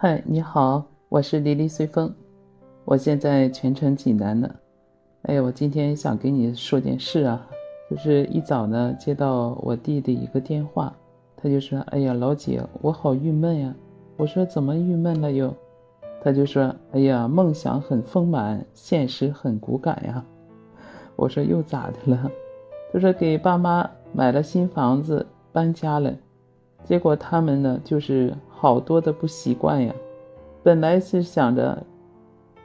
嗨，你好，我是黎黎随风，我现在全程济南呢。哎呀，我今天想跟你说件事啊，就是一早呢接到我弟的一个电话，他就说：“哎呀，老姐，我好郁闷呀。”我说：“怎么郁闷了又？”他就说：“哎呀，梦想很丰满，现实很骨感呀。”我说：“又咋的了？”他说：“给爸妈买了新房子，搬家了。”结果他们呢，就是好多的不习惯呀。本来是想着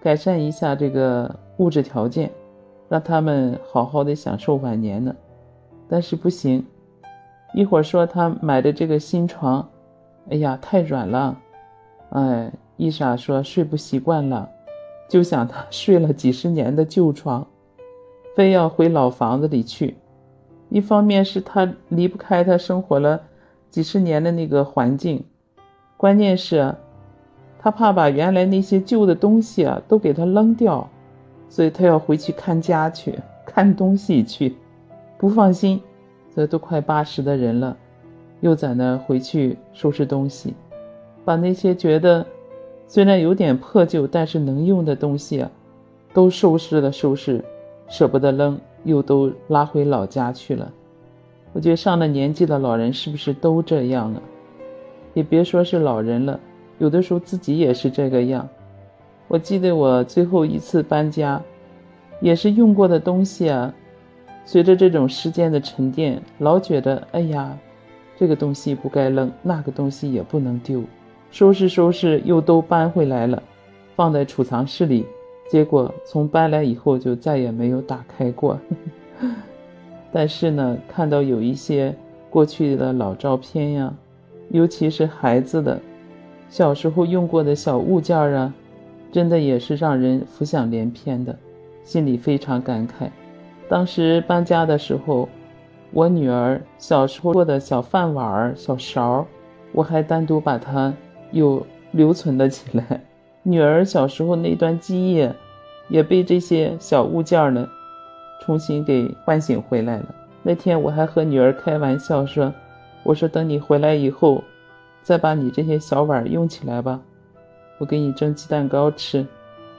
改善一下这个物质条件，让他们好好的享受晚年呢，但是不行。一会儿说他买的这个新床，哎呀太软了，哎，一傻说睡不习惯了，就想他睡了几十年的旧床，非要回老房子里去。一方面是他离不开他生活了。几十年的那个环境，关键是，他怕把原来那些旧的东西啊都给他扔掉，所以他要回去看家去，看东西去，不放心。这都快八十的人了，又在那回去收拾东西，把那些觉得虽然有点破旧但是能用的东西啊，都收拾了收拾，舍不得扔，又都拉回老家去了。我觉得上了年纪的老人是不是都这样啊？也别说是老人了，有的时候自己也是这个样。我记得我最后一次搬家，也是用过的东西啊，随着这种时间的沉淀，老觉得哎呀，这个东西不该扔，那个东西也不能丢，收拾收拾又都搬回来了，放在储藏室里，结果从搬来以后就再也没有打开过。但是呢，看到有一些过去的老照片呀，尤其是孩子的小时候用过的小物件啊，真的也是让人浮想联翩的，心里非常感慨。当时搬家的时候，我女儿小时候做的小饭碗、小勺，我还单独把它又留存了起来。女儿小时候那段记忆，也被这些小物件呢。重新给唤醒回来了。那天我还和女儿开玩笑说：“我说等你回来以后，再把你这些小碗用起来吧，我给你蒸鸡蛋糕吃。”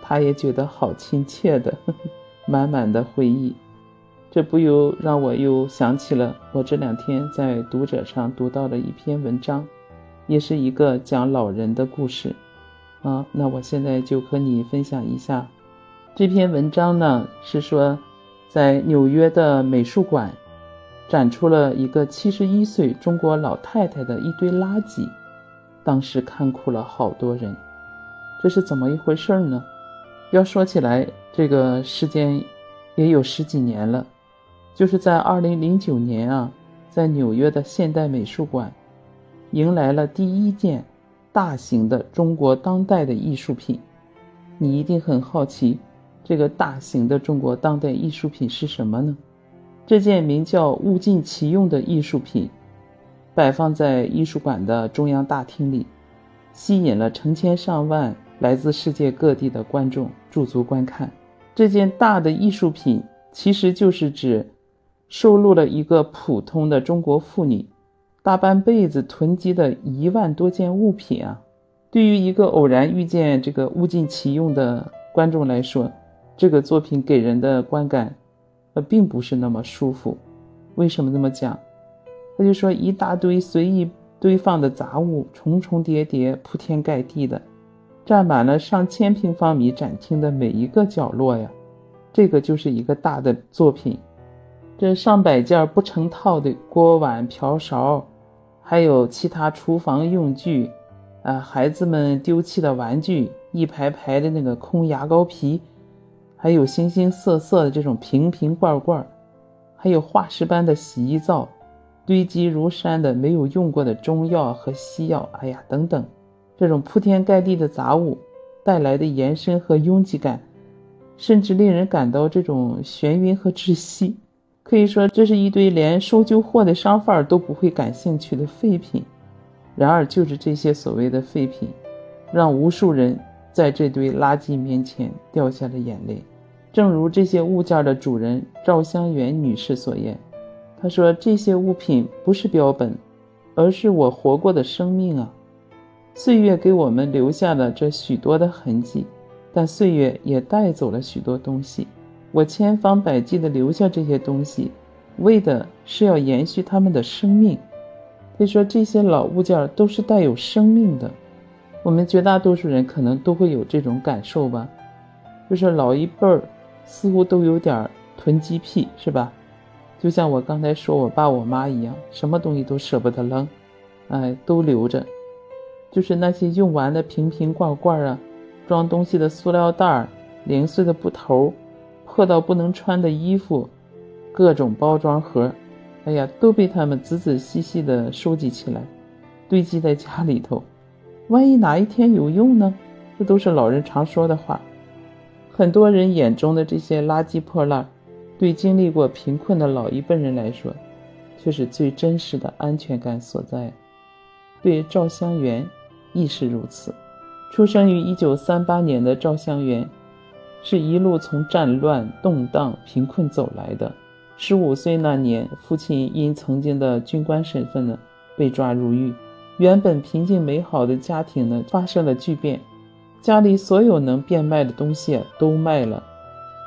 他也觉得好亲切的，满满的回忆。这不由让我又想起了我这两天在读者上读到的一篇文章，也是一个讲老人的故事。啊，那我现在就和你分享一下这篇文章呢，是说。在纽约的美术馆，展出了一个七十一岁中国老太太的一堆垃圾，当时看哭了好多人。这是怎么一回事呢？要说起来，这个时间也有十几年了，就是在二零零九年啊，在纽约的现代美术馆，迎来了第一件大型的中国当代的艺术品。你一定很好奇。这个大型的中国当代艺术品是什么呢？这件名叫“物尽其用”的艺术品，摆放在艺术馆的中央大厅里，吸引了成千上万来自世界各地的观众驻足观看。这件大的艺术品其实就是指收录了一个普通的中国妇女大半辈子囤积的一万多件物品啊！对于一个偶然遇见这个“物尽其用”的观众来说，这个作品给人的观感，呃，并不是那么舒服。为什么这么讲？他就说一大堆随意堆放的杂物，重重叠叠，铺天盖地的，占满了上千平方米展厅的每一个角落呀。这个就是一个大的作品。这上百件不成套的锅碗瓢勺，还有其他厨房用具，啊，孩子们丢弃的玩具，一排排的那个空牙膏皮。还有形形色色的这种瓶瓶罐罐，还有化石般的洗衣皂，堆积如山的没有用过的中药和西药，哎呀，等等，这种铺天盖地的杂物带来的延伸和拥挤感，甚至令人感到这种眩晕和窒息。可以说，这是一堆连收旧货的商贩都不会感兴趣的废品。然而，就是这些所谓的废品，让无数人在这堆垃圾面前掉下了眼泪。正如这些物件的主人赵香元女士所言，她说：“这些物品不是标本，而是我活过的生命啊！岁月给我们留下了这许多的痕迹，但岁月也带走了许多东西。我千方百计地留下这些东西，为的是要延续他们的生命。可以说，这些老物件都是带有生命的。我们绝大多数人可能都会有这种感受吧，就是老一辈儿似乎都有点囤积癖，是吧？就像我刚才说我爸我妈一样，什么东西都舍不得扔，哎，都留着。就是那些用完的瓶瓶罐罐啊，装东西的塑料袋儿，零碎的布头，破到不能穿的衣服，各种包装盒，哎呀，都被他们仔仔细细的收集起来，堆积在家里头。万一哪一天有用呢？这都是老人常说的话。很多人眼中的这些垃圾破烂。对经历过贫困的老一辈人来说，却是最真实的安全感所在。对赵香元亦是如此。出生于一九三八年的赵香元，是一路从战乱、动荡、贫困走来的。十五岁那年，父亲因曾经的军官身份呢，被抓入狱。原本平静美好的家庭呢，发生了巨变，家里所有能变卖的东西都卖了。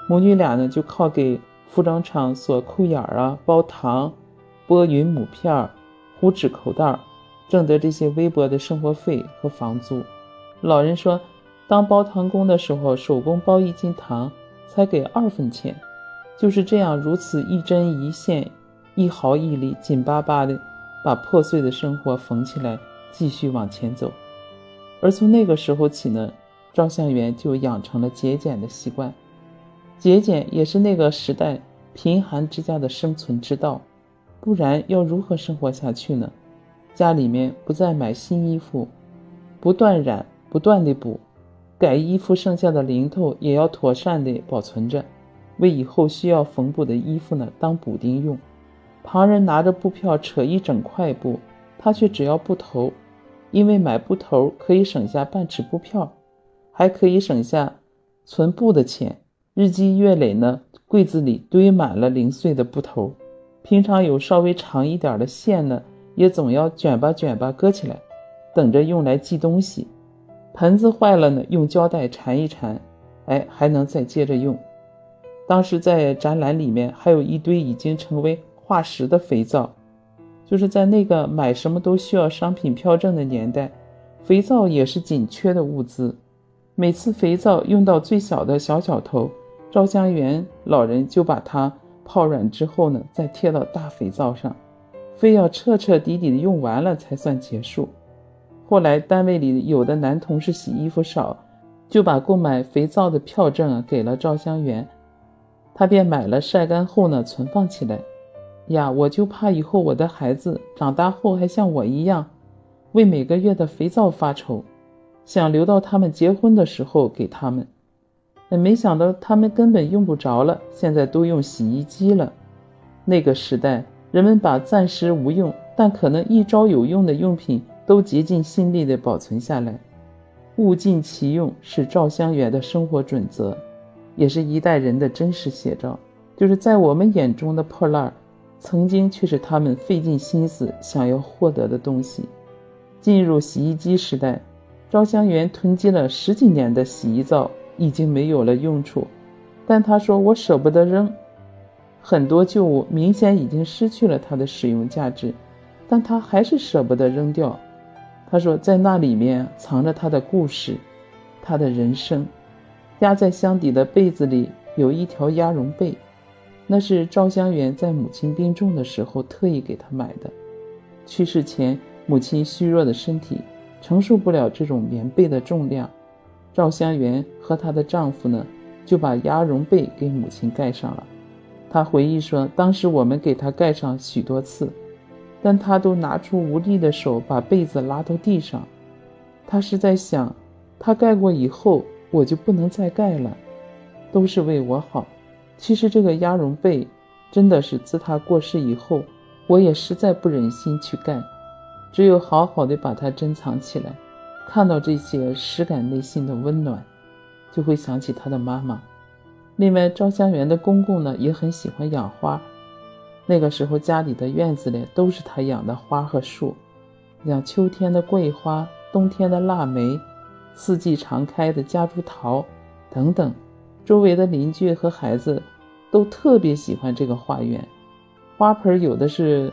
母女俩呢，就靠给。服装厂锁裤眼儿啊，包糖，剥云母片儿，糊纸口袋儿，挣得这些微薄的生活费和房租。老人说，当包糖工的时候，手工包一斤糖才给二分钱。就是这样，如此一针一线，一毫一厘，紧巴巴的把破碎的生活缝起来，继续往前走。而从那个时候起呢，赵向元就养成了节俭的习惯。节俭也是那个时代贫寒之家的生存之道，不然要如何生活下去呢？家里面不再买新衣服，不断染，不断的补，改衣服剩下的零头也要妥善的保存着，为以后需要缝补的衣服呢当补丁用。旁人拿着布票扯一整块布，他却只要布头，因为买布头可以省下半尺布票，还可以省下存布的钱。日积月累呢，柜子里堆满了零碎的布头。平常有稍微长一点的线呢，也总要卷吧卷吧搁起来，等着用来系东西。盆子坏了呢，用胶带缠一缠，哎，还能再接着用。当时在展览里面还有一堆已经成为化石的肥皂，就是在那个买什么都需要商品票证的年代，肥皂也是紧缺的物资。每次肥皂用到最小的小小头。赵香元老人就把它泡软之后呢，再贴到大肥皂上，非要彻彻底底的用完了才算结束。后来单位里有的男同事洗衣服少，就把购买肥皂的票证啊给了赵香元，他便买了晒干后呢存放起来。呀，我就怕以后我的孩子长大后还像我一样，为每个月的肥皂发愁，想留到他们结婚的时候给他们。但，没想到他们根本用不着了，现在都用洗衣机了。那个时代，人们把暂时无用但可能一朝有用的用品都竭尽心力地保存下来，物尽其用是赵香元的生活准则，也是一代人的真实写照。就是在我们眼中的破烂，曾经却是他们费尽心思想要获得的东西。进入洗衣机时代，赵香元囤积了十几年的洗衣皂。已经没有了用处，但他说我舍不得扔，很多旧物明显已经失去了它的使用价值，但他还是舍不得扔掉。他说在那里面藏着他的故事，他的人生。压在箱底的被子里有一条鸭绒被，那是赵香元在母亲病重的时候特意给他买的。去世前，母亲虚弱的身体承受不了这种棉被的重量。赵香元和她的丈夫呢，就把鸭绒被给母亲盖上了。她回忆说，当时我们给她盖上许多次，但她都拿出无力的手把被子拉到地上。她是在想，她盖过以后，我就不能再盖了，都是为我好。其实这个鸭绒被，真的是自她过世以后，我也实在不忍心去盖，只有好好的把它珍藏起来。看到这些，实感内心的温暖，就会想起他的妈妈。另外，赵香元的公公呢，也很喜欢养花。那个时候，家里的院子里都是他养的花和树，像秋天的桂花、冬天的腊梅，四季常开的夹竹桃，等等。周围的邻居和孩子都特别喜欢这个花园。花盆有的是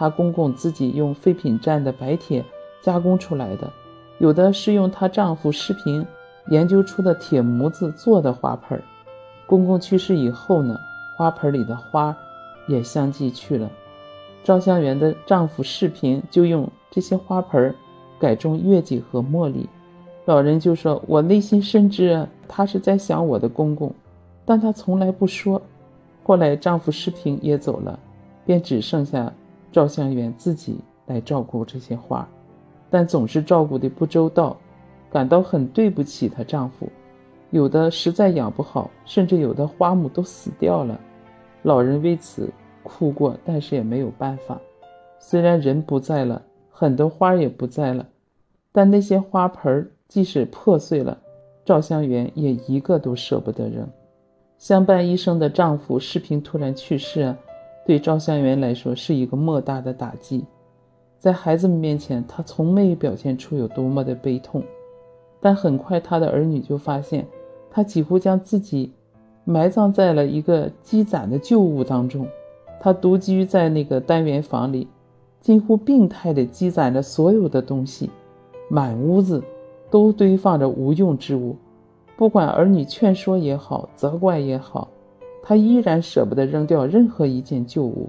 她公公自己用废品站的白铁加工出来的，有的是用她丈夫视频研究出的铁模子做的花盆。公公去世以后呢，花盆里的花也相继去了。赵香元的丈夫视频就用这些花盆改种月季和茉莉。老人就说：“我内心深知。”她是在想我的公公，但她从来不说。后来丈夫世平也走了，便只剩下赵香元自己来照顾这些花，但总是照顾的不周到，感到很对不起她丈夫。有的实在养不好，甚至有的花木都死掉了。老人为此哭过，但是也没有办法。虽然人不在了，很多花也不在了，但那些花盆即使破碎了。赵香元也一个都舍不得扔，相伴一生的丈夫世平突然去世，对赵香元来说是一个莫大的打击。在孩子们面前，他从没表现出有多么的悲痛，但很快他的儿女就发现，他几乎将自己埋葬在了一个积攒的旧物当中。他独居在那个单元房里，近乎病态地积攒着所有的东西，满屋子。都堆放着无用之物，不管儿女劝说也好，责怪也好，他依然舍不得扔掉任何一件旧物。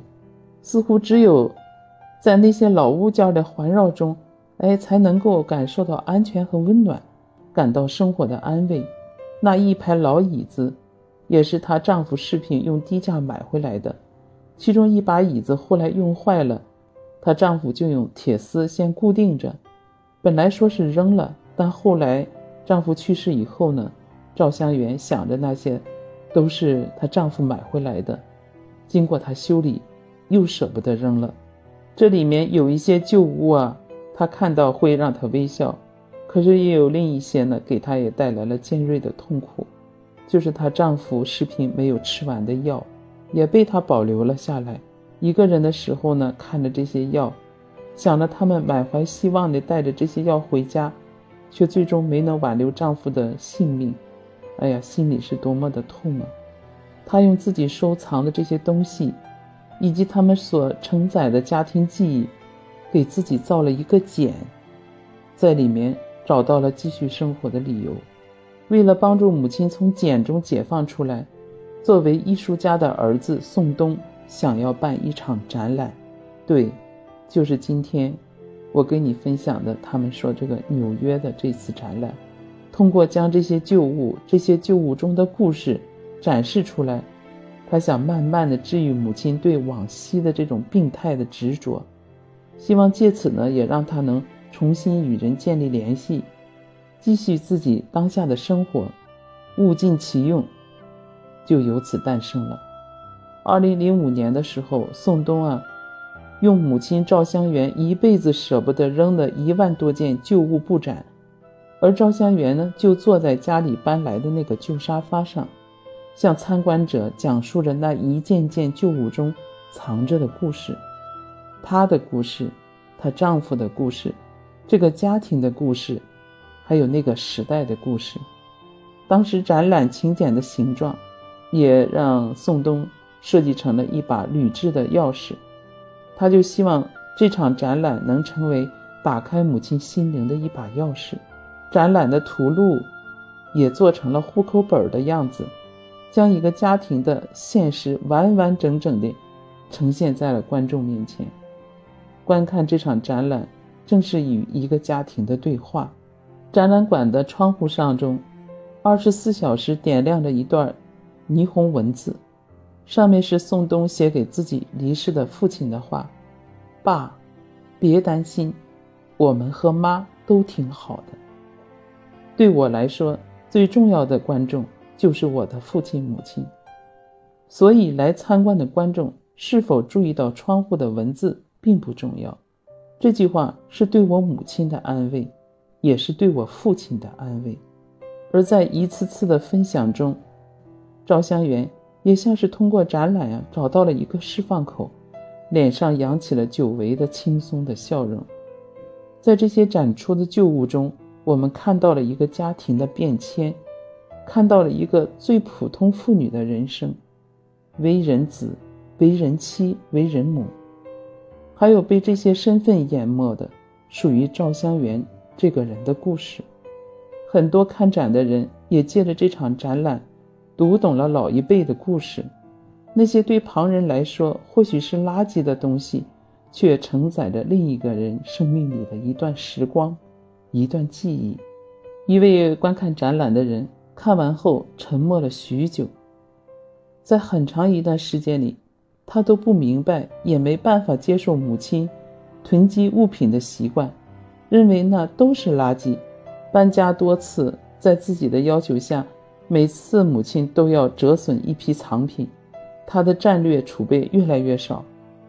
似乎只有在那些老物件的环绕中，哎，才能够感受到安全和温暖，感到生活的安慰。那一排老椅子，也是她丈夫视频用低价买回来的，其中一把椅子后来用坏了，她丈夫就用铁丝先固定着，本来说是扔了。但后来，丈夫去世以后呢，赵香元想着那些，都是她丈夫买回来的，经过她修理，又舍不得扔了。这里面有一些旧物啊，她看到会让她微笑，可是也有另一些呢，给她也带来了尖锐的痛苦，就是她丈夫视频没有吃完的药，也被她保留了下来。一个人的时候呢，看着这些药，想着他们满怀希望地带着这些药回家。却最终没能挽留丈夫的性命，哎呀，心里是多么的痛啊！他用自己收藏的这些东西，以及他们所承载的家庭记忆，给自己造了一个茧，在里面找到了继续生活的理由。为了帮助母亲从茧中解放出来，作为艺术家的儿子宋冬想要办一场展览，对，就是今天。我跟你分享的，他们说这个纽约的这次展览，通过将这些旧物、这些旧物中的故事展示出来，他想慢慢的治愈母亲对往昔的这种病态的执着，希望借此呢，也让他能重新与人建立联系，继续自己当下的生活，物尽其用，就由此诞生了。二零零五年的时候，宋冬啊。用母亲赵香元一辈子舍不得扔的一万多件旧物布展，而赵香元呢，就坐在家里搬来的那个旧沙发上，向参观者讲述着那一件件旧物中藏着的故事，她的故事，她丈夫的故事，这个家庭的故事，还有那个时代的故事。当时展览请柬的形状，也让宋冬设计成了一把铝制的钥匙。他就希望这场展览能成为打开母亲心灵的一把钥匙。展览的图录也做成了户口本的样子，将一个家庭的现实完完整整地呈现在了观众面前。观看这场展览，正是与一个家庭的对话。展览馆的窗户上中，二十四小时点亮着一段霓虹文字。上面是宋冬写给自己离世的父亲的话：“爸，别担心，我们和妈都挺好的。对我来说，最重要的观众就是我的父亲母亲。所以来参观的观众是否注意到窗户的文字并不重要。这句话是对我母亲的安慰，也是对我父亲的安慰。而在一次次的分享中，赵香元。”也像是通过展览呀，找到了一个释放口，脸上扬起了久违的轻松的笑容。在这些展出的旧物中，我们看到了一个家庭的变迁，看到了一个最普通妇女的人生：为人子、为人妻、为人母，还有被这些身份淹没的属于赵香元这个人的故事。很多看展的人也借着这场展览，读懂了老一辈的故事。那些对旁人来说或许是垃圾的东西，却承载着另一个人生命里的一段时光，一段记忆。一位观看展览的人看完后沉默了许久，在很长一段时间里，他都不明白，也没办法接受母亲囤积物品的习惯，认为那都是垃圾。搬家多次，在自己的要求下，每次母亲都要折损一批藏品，他的战略储备越来越少。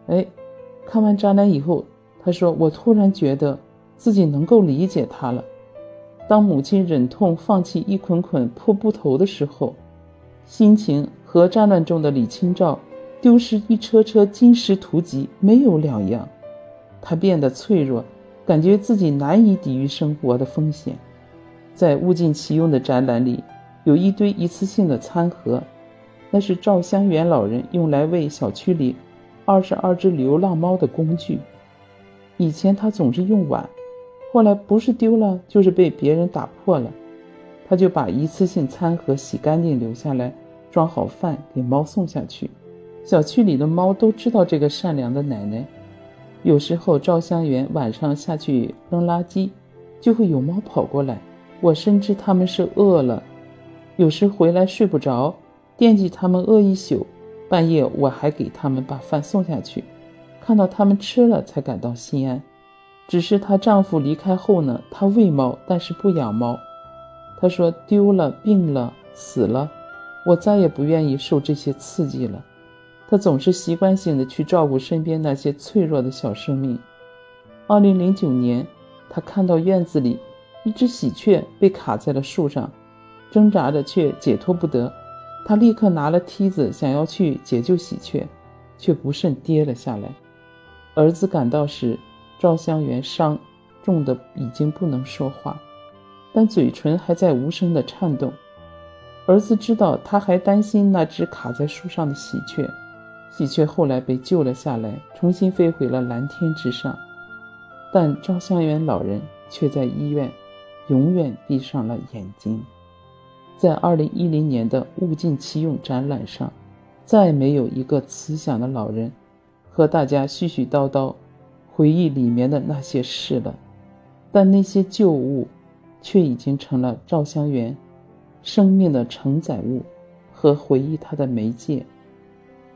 哎，看完展览以后，他说：“我突然觉得自己能够理解他了。当母亲忍痛放弃一捆捆破布头的时候，心情和战乱中的李清照丢失一车车金石图籍没有两样。他变得脆弱，感觉自己难以抵御生活的风险。”在物尽其用的展览里，有一堆一次性的餐盒，那是赵香元老人用来喂小区里二十二只流浪猫的工具。以前他总是用碗，后来不是丢了，就是被别人打破了，他就把一次性餐盒洗干净留下来，装好饭给猫送下去。小区里的猫都知道这个善良的奶奶。有时候赵香元晚上下去扔垃圾，就会有猫跑过来。我深知他们是饿了，有时回来睡不着，惦记他们饿一宿，半夜我还给他们把饭送下去，看到他们吃了才感到心安。只是她丈夫离开后呢，她喂猫，但是不养猫。她说丢了、病了、死了，我再也不愿意受这些刺激了。她总是习惯性的去照顾身边那些脆弱的小生命。二零零九年，她看到院子里。一只喜鹊被卡在了树上，挣扎着却解脱不得。他立刻拿了梯子想要去解救喜鹊，却不慎跌了下来。儿子赶到时，赵香元伤重的已经不能说话，但嘴唇还在无声的颤动。儿子知道他还担心那只卡在树上的喜鹊，喜鹊后来被救了下来，重新飞回了蓝天之上，但赵香元老人却在医院。永远闭上了眼睛。在二零一零年的物尽其用展览上，再没有一个慈祥的老人和大家絮絮叨叨回忆里面的那些事了。但那些旧物，却已经成了赵香元生命的承载物和回忆他的媒介，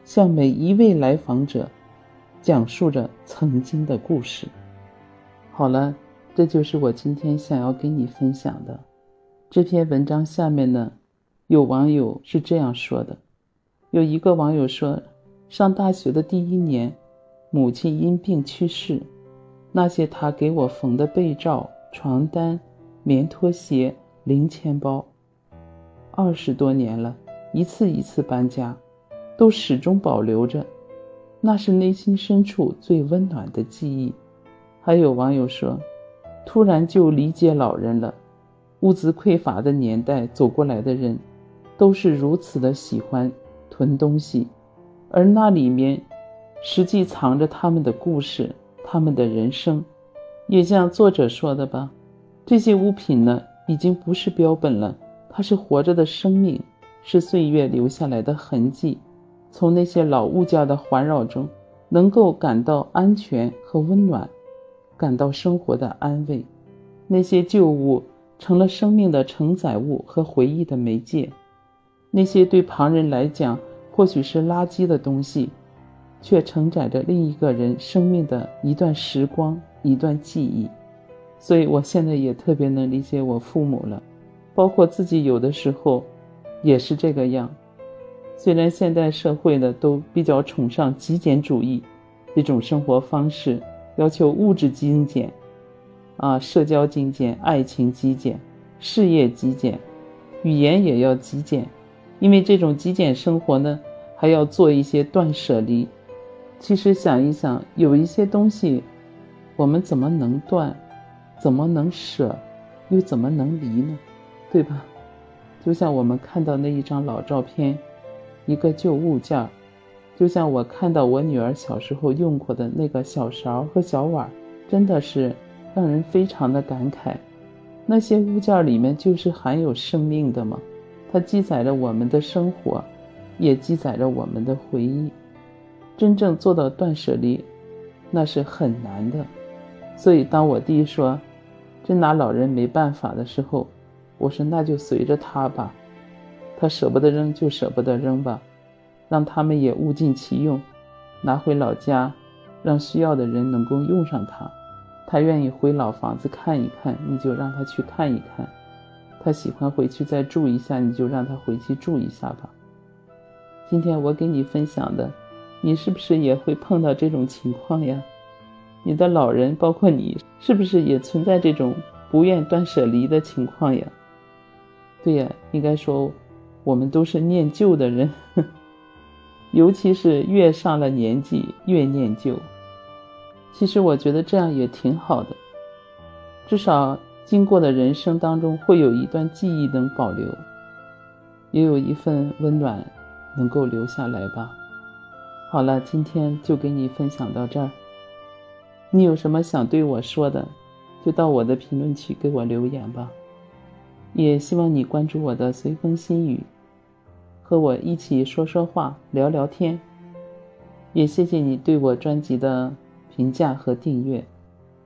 向每一位来访者讲述着曾经的故事。好了。这就是我今天想要跟你分享的这篇文章。下面呢，有网友是这样说的：有一个网友说，上大学的第一年，母亲因病去世，那些他给我缝的被罩、床单、棉拖鞋、零钱包，二十多年了，一次一次搬家，都始终保留着，那是内心深处最温暖的记忆。还有网友说。突然就理解老人了，物资匮乏的年代走过来的人，都是如此的喜欢囤东西，而那里面实际藏着他们的故事，他们的人生。也像作者说的吧，这些物品呢，已经不是标本了，它是活着的生命，是岁月留下来的痕迹。从那些老物件的环绕中，能够感到安全和温暖。感到生活的安慰，那些旧物成了生命的承载物和回忆的媒介，那些对旁人来讲或许是垃圾的东西，却承载着另一个人生命的一段时光、一段记忆。所以，我现在也特别能理解我父母了，包括自己有的时候也是这个样。虽然现代社会呢都比较崇尚极简主义这种生活方式。要求物质精简，啊，社交精简，爱情极简，事业极简，语言也要极简，因为这种极简生活呢，还要做一些断舍离。其实想一想，有一些东西，我们怎么能断？怎么能舍，又怎么能离呢？对吧？就像我们看到那一张老照片，一个旧物件就像我看到我女儿小时候用过的那个小勺和小碗，真的是让人非常的感慨。那些物件里面就是含有生命的嘛？它记载着我们的生活，也记载着我们的回忆。真正做到断舍离，那是很难的。所以当我弟说，真拿老人没办法的时候，我说那就随着他吧，他舍不得扔就舍不得扔吧。让他们也物尽其用，拿回老家，让需要的人能够用上它。他愿意回老房子看一看，你就让他去看一看；他喜欢回去再住一下，你就让他回去住一下吧。今天我给你分享的，你是不是也会碰到这种情况呀？你的老人，包括你，是不是也存在这种不愿断舍离的情况呀？对呀，应该说，我们都是念旧的人。尤其是越上了年纪越念旧，其实我觉得这样也挺好的，至少经过的人生当中会有一段记忆能保留，也有一份温暖能够留下来吧。好了，今天就给你分享到这儿，你有什么想对我说的，就到我的评论区给我留言吧。也希望你关注我的随风心语。和我一起说说话，聊聊天。也谢谢你对我专辑的评价和订阅。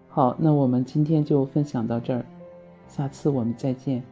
好，那我们今天就分享到这儿，下次我们再见。